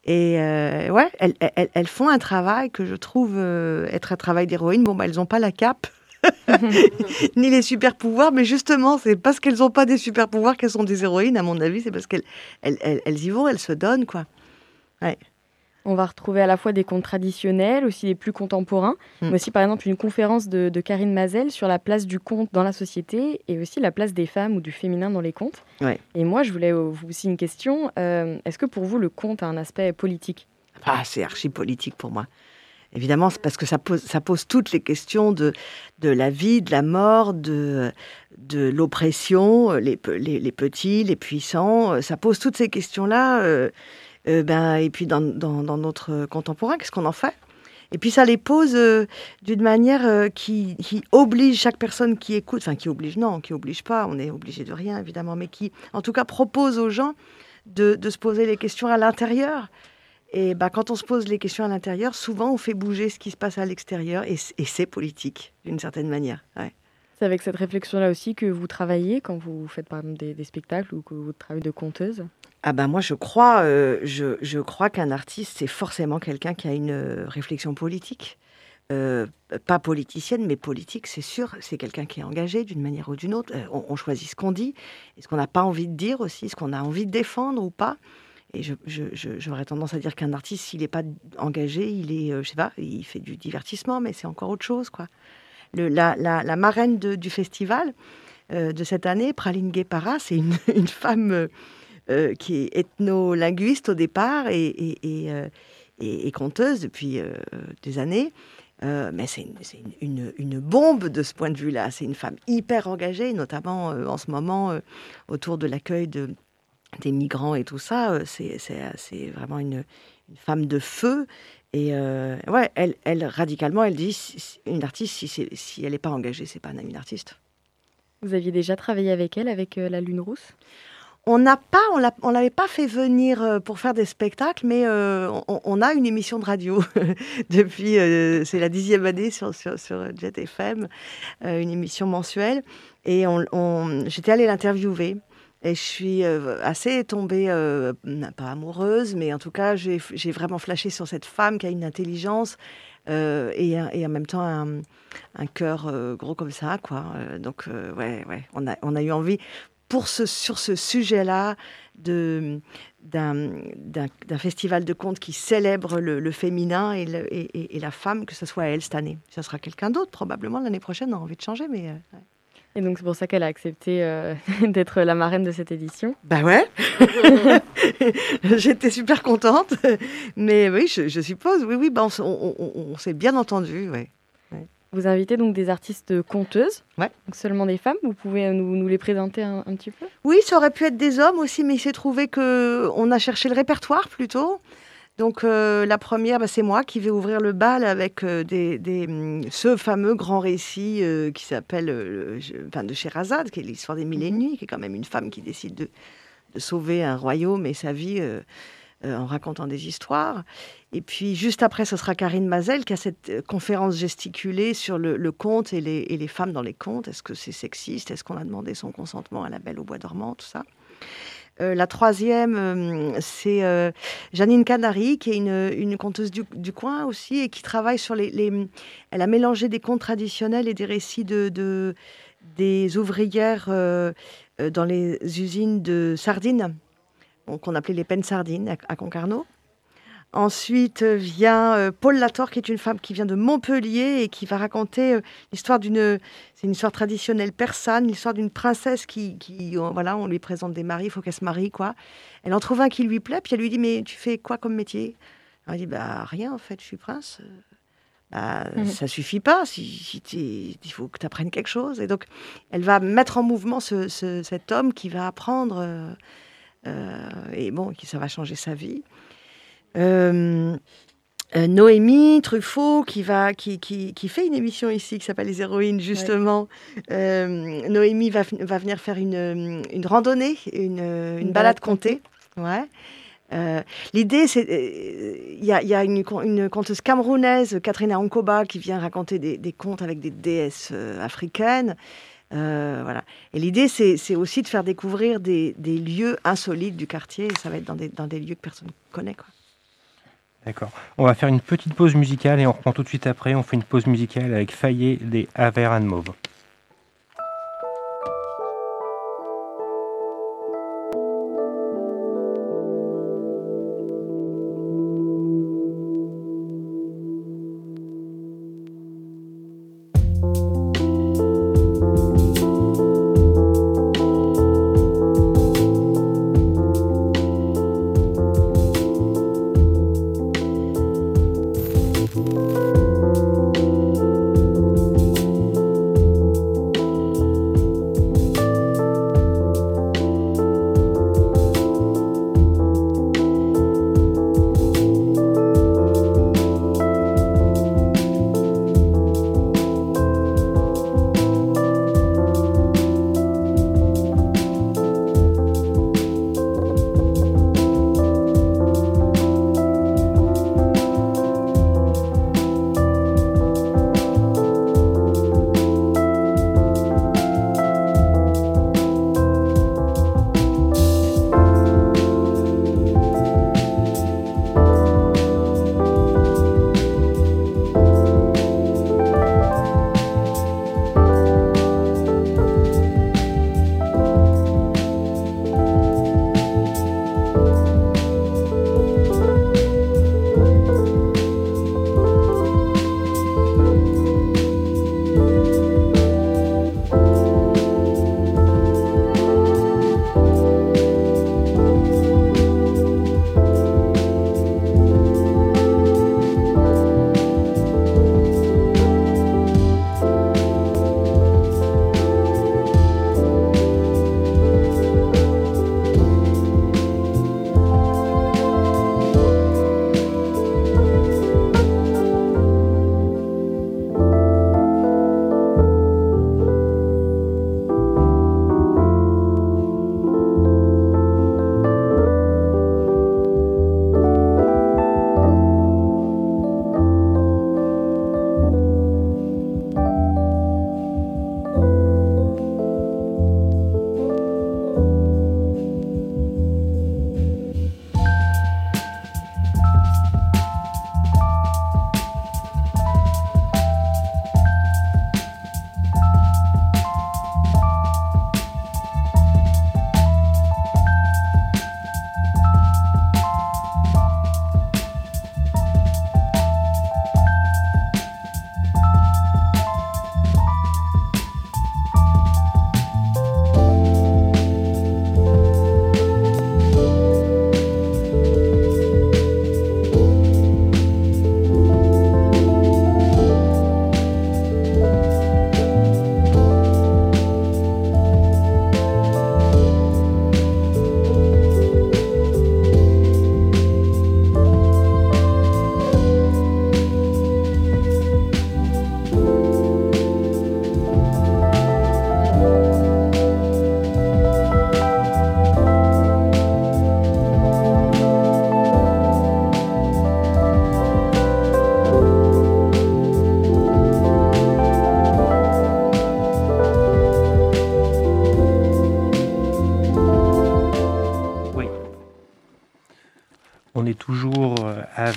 [SPEAKER 9] Et euh, ouais, elles, elles- elles font un travail que je trouve être un travail d'héroïne. Bon, bah, elles n'ont pas la cape, ni les super pouvoirs, mais justement, c'est parce qu'elles n'ont pas des super pouvoirs qu'elles sont des héroïnes, à mon avis. C'est parce qu'elles elles, elles- y vont, elles se donnent, quoi.
[SPEAKER 8] On va retrouver à la fois des contes traditionnels, aussi des plus contemporains,
[SPEAKER 9] Mm.
[SPEAKER 8] mais aussi par exemple une conférence de, de Karine Mazel sur la place du conte dans la société et aussi la place des femmes ou du féminin dans les contes.
[SPEAKER 9] Ouais.
[SPEAKER 8] Et moi, je voulais euh, vous aussi une question. euh, Est-ce que pour vous, le conte a un aspect politique?
[SPEAKER 9] Ah, c'est archi politique pour moi. Évidemment, c'est parce que ça pose, ça pose toutes les questions de, de la vie, de la mort, de, de l'oppression, euh, les, les, les petits, les puissants. Ça pose toutes ces questions-là. euh, euh, ben, et puis dans, dans, dans notre contemporain, qu'est-ce qu'on en fait? Et puis ça les pose euh, d'une manière euh, qui, qui oblige chaque personne qui écoute, enfin qui oblige, non, qui oblige pas, on est obligé de rien évidemment, mais qui en tout cas propose aux gens de, de se poser les questions à l'intérieur. Et bah, quand on se pose les questions à l'intérieur, souvent on fait bouger ce qui se passe à l'extérieur et, c'est politique d'une certaine manière.
[SPEAKER 8] C'est avec cette réflexion-là aussi que vous travaillez quand vous faites par exemple des, spectacles ou que vous travaillez de conteuse?
[SPEAKER 9] Ah ben moi je crois, euh, je, je crois qu'un artiste c'est forcément quelqu'un qui a une euh, réflexion politique. euh, pas politicienne, mais politique, c'est sûr. C'est quelqu'un qui est engagé d'une manière ou d'une autre. On, choisit ce qu'on dit, et ce qu'on n'a pas envie de dire aussi, ce qu'on a envie de défendre ou pas? Et j'aurais tendance à dire qu'un artiste, s'il n'est pas engagé, il est, je sais pas, il fait du divertissement, mais c'est encore autre chose, quoi. La, marraine du festival euh, de cette année, Praline Guépara, c'est une, femme euh, qui est ethno-linguiste au départ et, et- euh, conteuse depuis des années. Mais c'est une, bombe de ce point de vue-là. C'est une femme hyper engagée, notamment en ce moment autour de l'accueil de, des migrants et tout ça. c'est, vraiment une femme de feu. Et euh, ouais, elle, elle, radicalement, elle dit si- une artiste, si, elle n'est pas engagée, c'est pas une artiste.
[SPEAKER 8] Vous aviez déjà travaillé avec elle, avec euh, la Lune Rousse?
[SPEAKER 9] On n'a pas, on l'a- on l'avait pas fait venir euh, pour faire des spectacles, mais euh, on, on a une émission de radio depuis, euh, c'est la dixième année sur, sur, sur Jet FM, euh, une émission mensuelle. Et on, on- j'étais allée l'interviewer. Et je suis euh, assez tombée, euh, pas amoureuse, mais en tout cas, j'ai vraiment flashé sur cette femme qui a une intelligence euh, et, en même temps un, cœur gros comme ça, quoi. Donc, ouais, ouais, on a, eu envie pour ce, sur ce sujet-là d'un festival de contes qui célèbre le, féminin et, la femme, que ce soit elle cette année. Ça sera quelqu'un d'autre probablement l'année prochaine, on a envie de changer, mais...
[SPEAKER 8] Et donc c'est pour ça qu'elle a accepté euh, d'être la marraine de cette édition.
[SPEAKER 9] Bah ouais, j'étais super contente, mais oui, je, je suppose, oui, oui, bah on, s- on- on- on s'est bien entendu, ouais.
[SPEAKER 8] Vous invitez donc des artistes conteuses,
[SPEAKER 9] Ouais.
[SPEAKER 8] donc seulement des femmes. Vous pouvez euh, nous, nous les présenter un, un petit peu?
[SPEAKER 9] Oui, ça aurait pu être des hommes aussi, mais il s'est trouvé que on a cherché le répertoire plutôt. Donc euh, la première, bah, c'est moi qui vais ouvrir le bal avec euh, des, des, hum, ce fameux grand récit euh, qui s'appelle enfin, de Sherazade, qui est l'histoire des mille et une nuits, qui est quand même une femme qui décide de, de sauver un royaume et sa vie en racontant des histoires. Et puis juste après, ce sera Karine Mazel qui a cette conférence gesticulée sur le, le conte et les, et les femmes dans les contes. Est-ce que c'est sexiste? Est-ce qu'on a demandé son consentement à la Belle au bois dormant? Tout ça. Euh, la troisième, euh, c'est euh, Janine Canary, qui est une, conteuse du, coin aussi et qui travaille sur les, Elle a mélangé des contes traditionnels et des récits de, de- des ouvrières dans les usines de sardines, qu'on appelait les pennes sardines à Concarneau. Ensuite euh, vient euh, Paul Lator, qui est une femme qui vient de Montpellier et qui va raconter euh, l'histoire d'une. C'est une histoire traditionnelle persane, l'histoire d'une princesse qui, qui, voilà, on lui présente des maris, il faut qu'elle se marie, quoi. Elle en trouve un qui lui plaît, puis elle lui dit Mais tu fais quoi comme métier? Elle dit Bah, rien, en fait, je suis prince. Bah,
[SPEAKER 8] Mhm.
[SPEAKER 9] Ça suffit pas, si, si t'es- il faut que tu apprennes quelque chose. Et donc, elle va mettre en mouvement ce- ce- cet homme qui va apprendre, euh, et bon, qui ça va changer sa vie. Euh, euh, Noémie Truffaut qui va qui, qui, qui fait une émission ici qui s'appelle les héroïnes justement Euh, Noémie va, va venir faire une, une randonnée une, une,
[SPEAKER 8] Une
[SPEAKER 9] balade ouais Euh, L'idée, c'est il y a, il y a une, con- une conteuse camerounaise, Katrina Onkoba, qui vient raconter des, des contes avec des déesses africaines. Euh, voilà. Et l'idée, c'est c'est aussi de faire découvrir des, des lieux insolites du quartier. Et ça va être dans des, dans des lieux que personne ne connaît. Quoi.
[SPEAKER 2] D'accord. On va faire une petite pause musicale et on reprend tout de suite après. On fait une pause musicale avec Fayet des Aver and Mauve.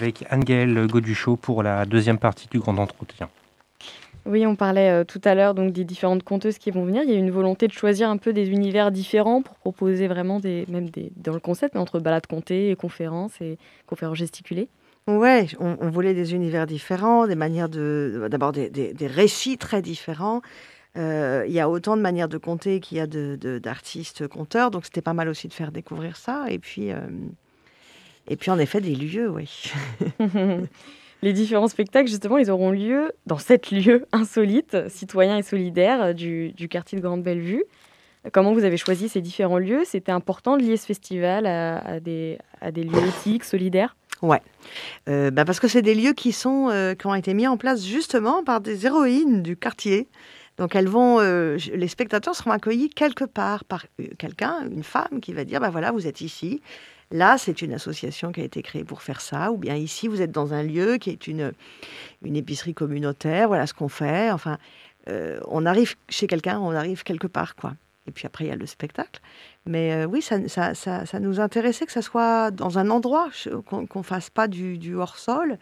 [SPEAKER 2] Avec Anne-Gaëlle Goduchot pour la deuxième partie du grand entretien.
[SPEAKER 8] Oui, on parlait euh, tout à l'heure donc des différentes conteuses qui vont venir. Il y a une volonté de choisir un peu des univers différents pour proposer vraiment des, même des, dans le concept, mais entre balades contées et conférences et conférences gesticulées.
[SPEAKER 9] Ouais, on, on voulait des univers différents, des manières de, d'abord des, des- des récits très différents. Euh, Il y a autant de manières de compter qu'il y a de, de- d'artistes conteurs, donc c'était pas mal aussi de faire découvrir ça. Et puis, euh, et puis en effet des lieux, oui.
[SPEAKER 8] Les différents spectacles, justement, ils auront lieu dans sept lieux insolites, citoyens et solidaires euh, du, du quartier de Grande Bellevue. Comment vous avez choisi ces différents lieux? C'était important de lier ce festival à, à des, à des lieux éthiques, solidaires?
[SPEAKER 9] Euh, bah, parce que c'est des lieux qui sont euh, qui ont été mis en place justement par des héroïnes du quartier. Donc elles vont, euh, les spectateurs seront accueillis quelque part par quelqu'un, une femme qui va dire bah voilà vous êtes ici. Là c'est une association qui a été créée pour faire ça. Ou bien ici vous êtes dans un lieu qui est une une épicerie communautaire. Voilà ce qu'on fait. Enfin euh, on arrive chez quelqu'un, on arrive quelque part quoi. Et puis après il y a le spectacle. Mais euh, oui, ça, ça, ça, ça nous intéressait que ça soit dans un endroit, qu'on ne fasse pas du, du hors-sol.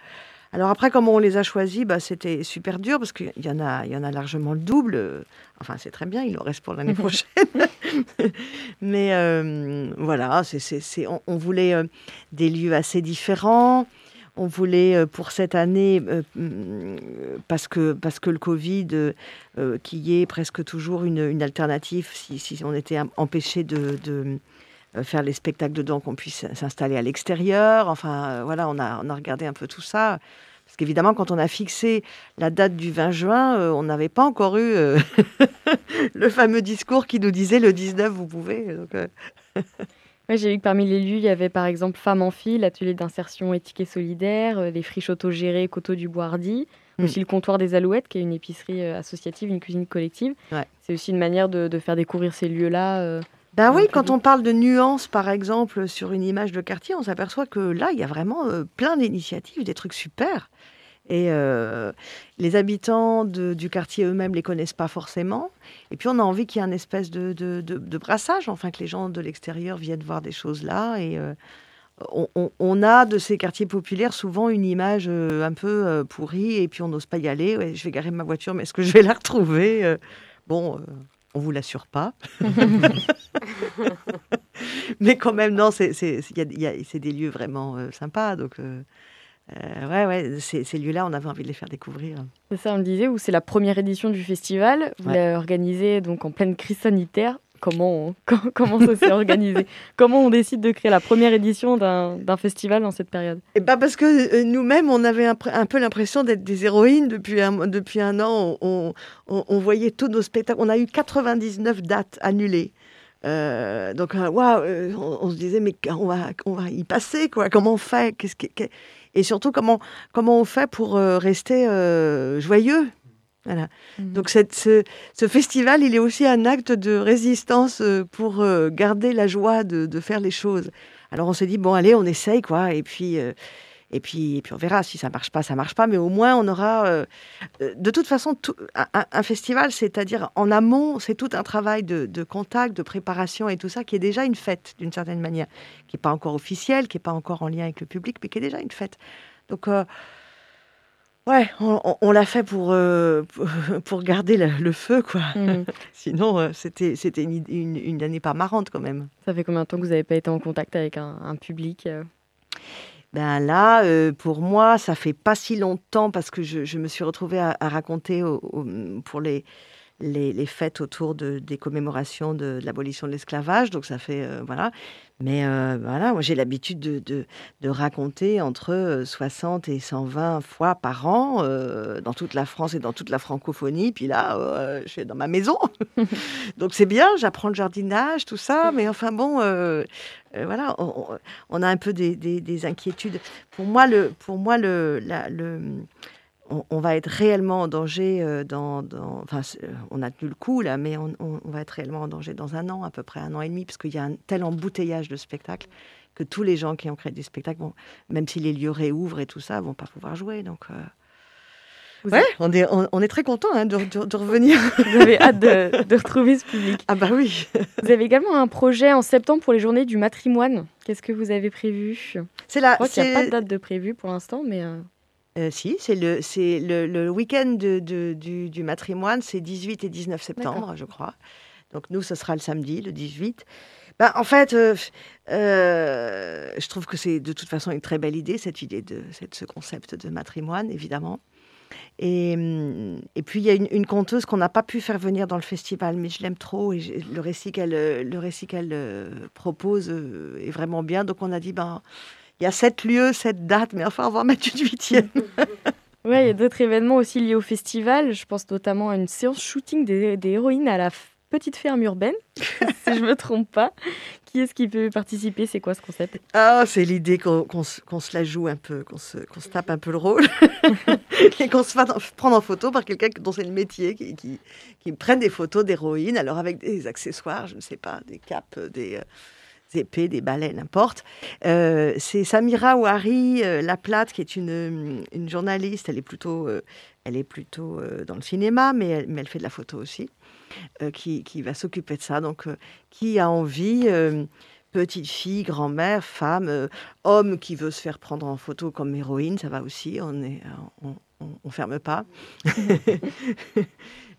[SPEAKER 9] Alors après, comment on les a choisis, bah, c'était super dur parce qu'il y, en a- il y en a largement le double. Enfin, c'est très bien, il en reste pour l'année prochaine. Mais euh, voilà, c'est, c'est, c'est- on, on voulait euh, des lieux assez différents. On voulait euh, pour cette année, euh, mm, parce, que, parce que le Covid, y ait presque toujours une, une alternative, si, si on était em- empêché de, de, faire les spectacles dedans, qu'on puisse s'installer à l'extérieur. Enfin, euh, voilà, on a, on a regardé un peu tout ça. Parce qu'évidemment, quand on a fixé la date du 20 juin, euh, on n'avait pas encore eu euh, le fameux discours qui nous disait le 19, vous pouvez. Donc, euh,
[SPEAKER 8] Ouais, J'ai vu que parmi les lieux, il y avait par exemple Femmes en file, l'atelier d'insertion éthique et solidaire, euh, les friches autogérées, Coteaux du Boishardy,
[SPEAKER 9] Mm.
[SPEAKER 8] aussi le comptoir des Alouettes, qui est une épicerie euh, associative, une cuisine collective.
[SPEAKER 9] Ouais.
[SPEAKER 8] C'est aussi une manière de, de faire découvrir ces lieux-là.
[SPEAKER 9] Ben oui, quand on parle de nuances, par exemple, sur une image de quartier, on s'aperçoit que là, il y a vraiment euh, plein d'initiatives, des trucs super. Et euh, les habitants de- du quartier eux-mêmes les connaissent pas forcément. Et puis on a envie qu'il y ait un espèce de, de- de- de brassage, enfin que les gens de l'extérieur viennent voir des choses là. Et euh, on, on- on a de ces quartiers populaires souvent une image un peu pourrie, et puis on n'ose pas y aller. Ouais, je vais garer ma voiture, mais est-ce que je vais la retrouver Bon, on vous l'assure pas. Mais quand même, non, c'est des lieux vraiment euh, sympas. Donc, euh, euh, ouais, ouais, ces, ces lieux-là, on avait envie de les faire découvrir.
[SPEAKER 8] C'est ça, on le disait, où c'est la première édition du festival. Vous l'avez organisé donc en pleine crise sanitaire. Comment, comment ça s'est organisé? Comment on décide de créer la première édition d'un festival dans cette période?
[SPEAKER 9] Et bah parce que euh, nous-mêmes, on avait un, peu l'impression d'être des héroïnes depuis un, depuis un an. On, on- voyait tous nos spectacles. On a eu 99 dates annulées. Euh, donc, euh, waouh, on, on se disait, mais on va, on va y passer, quoi. Comment on fait? Que- que- Et surtout, comment, comment on fait pour rester joyeux? Voilà.
[SPEAKER 8] Mhm.
[SPEAKER 9] Donc cette- ce, ce festival, il est aussi un acte de résistance euh, pour euh, garder la joie de, de faire les choses. Alors on s'est dit, bon allez, on essaye, quoi. Et puis, euh, et puis, et puis on verra si ça marche pas, ça marche pas. Mais au moins, on aura... euh, de toute façon, tout- un, un- un festival, c'est-à-dire en amont, c'est tout un travail de, de contact, de préparation et tout ça, qui est déjà une fête, d'une certaine manière, qui n'est pas encore officielle, qui n'est pas encore en lien avec le public, mais qui est déjà une fête. Donc... euh, Ouais, on, on- on l'a fait pour, euh, pour, garder le, le feu, quoi.
[SPEAKER 8] Mhm.
[SPEAKER 9] Sinon, euh, c'était c'était une, une, une année pas marrante quand même.
[SPEAKER 8] Ça fait combien de temps que vous n'avez pas été en contact avec un, un public euh
[SPEAKER 9] Ben là, euh, pour moi, ça fait pas si longtemps parce que je, je me suis retrouvée à, à raconter au- au- pour les, les, les fêtes autour de, des commémorations de, de l'abolition de l'esclavage. Donc ça fait euh, voilà. Mais euh, voilà, moi j'ai l'habitude de, de, de raconter entre euh, 60 et 120 fois par an euh, dans toute la France et dans toute la francophonie. Puis là, euh, je suis dans ma maison. Donc c'est bien, j'apprends le jardinage, tout ça. Mais enfin bon, euh, euh, voilà, on, on- on a un peu des, des- des inquiétudes. Pour moi, le, pour moi, le, la- le, on, on va être réellement en danger euh, dans, dans- enfin, euh, on a tenu le coup là, mais on, on- on va être réellement en danger dans un an, à peu près un an et demi, parce qu'il y a un tel embouteillage de spectacles que tous les gens qui ont créé des spectacles, vont, même si les lieux réouvrent et tout ça, vont pas pouvoir jouer. Donc, euh, on est, on, on est très content de, de- de revenir.
[SPEAKER 8] Vous avez hâte de, de retrouver ce public.
[SPEAKER 9] ah bah oui.
[SPEAKER 8] Vous avez également un projet en septembre pour les journées du matrimoine. Qu'est-ce que vous avez prévu?
[SPEAKER 9] C'est la,
[SPEAKER 8] Je crois qu'il n'y a pas de date de prévu pour l'instant, mais euh,
[SPEAKER 9] Euh, si, c'est le, c'est le, le week-end de- de- du, du matrimoine, c'est 18 et 19 septembre,
[SPEAKER 8] D'accord.
[SPEAKER 9] je crois. Donc nous, ce sera le samedi, le 18. Ben, en fait, euh, euh, je trouve que c'est de toute façon une très belle idée, cette idée de cette- ce concept de matrimoine, évidemment. Et, et puis, il y a une, une conteuse qu'on n'a pas pu faire venir dans le festival, mais je l'aime trop. Et j'ai- le récit qu'elle le récit qu'elle propose est vraiment bien. Donc, on a dit, ben, il y a sept lieux, sept dates, mais enfin, on va en mettre une huitième.
[SPEAKER 8] ouais, il y a d'autres événements aussi liés au festival. Je pense notamment à une séance shooting des, des héroïnes à la petite ferme urbaine, si je me trompe pas. Qui est-ce qui peut participer? C'est quoi ce concept?
[SPEAKER 9] Ah, c'est l'idée qu'on se, la joue un peu, qu'on se, tape un peu le rôle et qu'on se fasse prendre en photo par quelqu'un dont c'est le métier, qui, qui, qui prenne des photos d'héroïnes, alors avec des accessoires, je ne sais pas, des capes, des, euh, des épées, des balais, n'importe. Euh, c'est Samira Ouari euh, Laplate, qui est une, une journaliste, elle est plutôt, euh, elle est plutôt euh, dans le cinéma, mais elle, mais elle fait de la photo aussi, euh, qui, qui va s'occuper de ça. Donc, euh, qui a envie euh, petite fille, grand-mère, femme, euh, homme qui veut se faire prendre en photo comme héroïne, ça va aussi, on on- on ferme pas.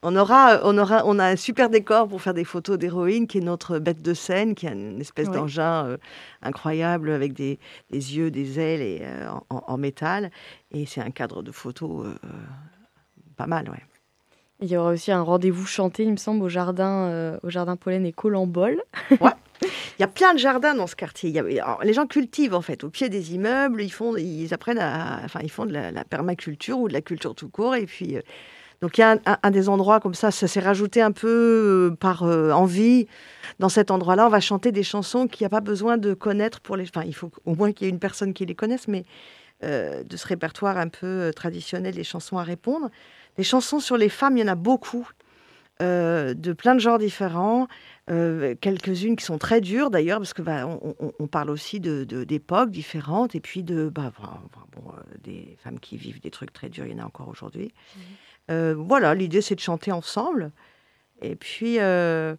[SPEAKER 9] on aura, on aura, on a un super décor pour faire des photos d'héroïne qui est notre bête de scène, qui a une espèce
[SPEAKER 8] Ouais.
[SPEAKER 9] d'engin euh, incroyable avec des, des yeux, des ailes et euh, en, en métal, et c'est un cadre de photo euh, pas mal, ouais.
[SPEAKER 8] Il y aura aussi un rendez-vous chanté, il me semble, au jardin, euh, au jardin Pollen et Colambol.
[SPEAKER 9] Il y a plein de jardins dans ce quartier. Il y a- alors, les gens cultivent en fait au pied des immeubles. Ils font, ils apprennent à, enfin, ils font de la, la permaculture ou de la culture tout court. Et puis, euh, donc il y a un, des endroits comme ça. Ça s'est rajouté un peu euh, par euh, envie. Dans cet endroit-là, on va chanter des chansons qu'il n'y a pas besoin de connaître pour les. Enfin, il faut au moins qu'il y ait une personne qui les connaisse, mais euh, de ce répertoire un peu traditionnel des chansons à répondre. Des chansons sur les femmes, il y en a beaucoup. de plein de genres différents. Quelques-unes qui sont très dures d'ailleurs, parce que bah, on, parle aussi d'époques différentes, et puis de bah, bon, des femmes qui vivent des trucs très durs, il y en a encore aujourd'hui. Euh, voilà, l'idée c'est de chanter ensemble. Et puis, euh,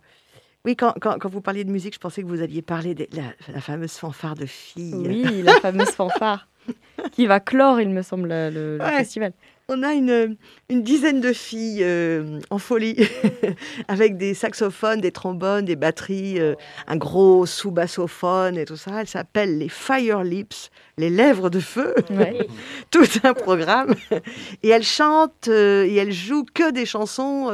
[SPEAKER 9] oui, quand, quand- quand vous parliez de musique, je pensais que vous alliez parler de la, la fameuse fanfare de filles.
[SPEAKER 8] Oui, la fameuse fanfare qui va clore, il me semble, le, festival.
[SPEAKER 9] On a une, une dizaine de filles euh, en folie, avec des saxophones, des trombones, des batteries, euh, un gros sous-bassophone et tout ça. Elles s'appellent les Fire Lips, les lèvres de feu,
[SPEAKER 8] Ouais.
[SPEAKER 9] tout un programme. Et elles chantent euh, et elles jouent que des chansons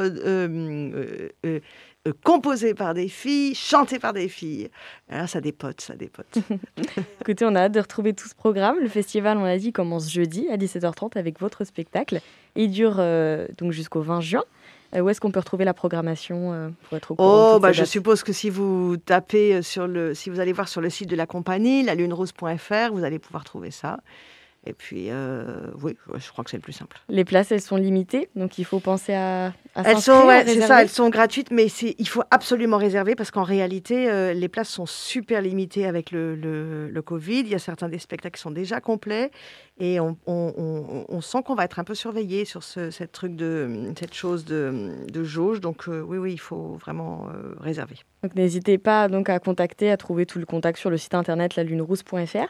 [SPEAKER 9] euh, composées par des filles, chantées par des filles. Alors ça dépote, ça dépote.
[SPEAKER 8] Écoutez, on a hâte de retrouver tout ce programme. Le festival, on l'a dit, commence jeudi à 17h30 avec votre spectacle. Il dure euh, donc jusqu'au 20 juin. Euh, où est-ce qu'on peut retrouver la programmation pour être au courant
[SPEAKER 9] Oh, bah, je suppose que si vous tapez sur le, si vous allez voir sur le site de la compagnie, la lunerose.fr, vous allez pouvoir trouver ça. Et puis, euh, oui, je crois que c'est le plus simple.
[SPEAKER 8] Les places, elles sont limitées, donc il faut penser à, à
[SPEAKER 9] Elles sont, ouais, c'est ça, elles sont gratuites, mais il faut absolument réserver parce qu'en réalité, euh, les places sont super limitées avec le, le, le Covid. Il y a certains des spectacles qui sont déjà complets et on, on- on- on sent qu'on va être un peu surveillé sur ce, cette truc de, cette chose de, de jauge. Donc euh, oui, oui, il faut vraiment réserver.
[SPEAKER 8] Donc n'hésitez pas donc à contacter, à trouver tout le contact sur le site internet lalunerousse.fr.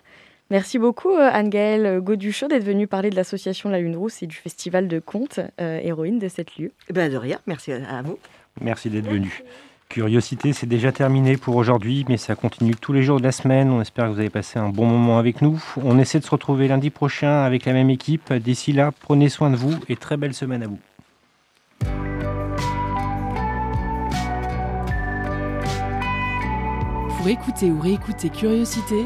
[SPEAKER 8] Merci beaucoup euh, Anne-Gaëlle Gauduchot d'être venue parler de l'association La Lune Rousse et du festival de contes euh, héroïnes de cette lieu.
[SPEAKER 9] Eh Ben de rien, merci à à vous.
[SPEAKER 2] Merci d'être venu. Curiosité, c'est déjà terminé pour aujourd'hui, mais ça continue tous les jours de la semaine. On espère que vous avez passé un bon moment avec nous. On essaie de se retrouver lundi prochain avec la même équipe. D'ici là, prenez soin de vous et très belle semaine à vous.
[SPEAKER 1] Pour écouter ou réécouter Curiosité,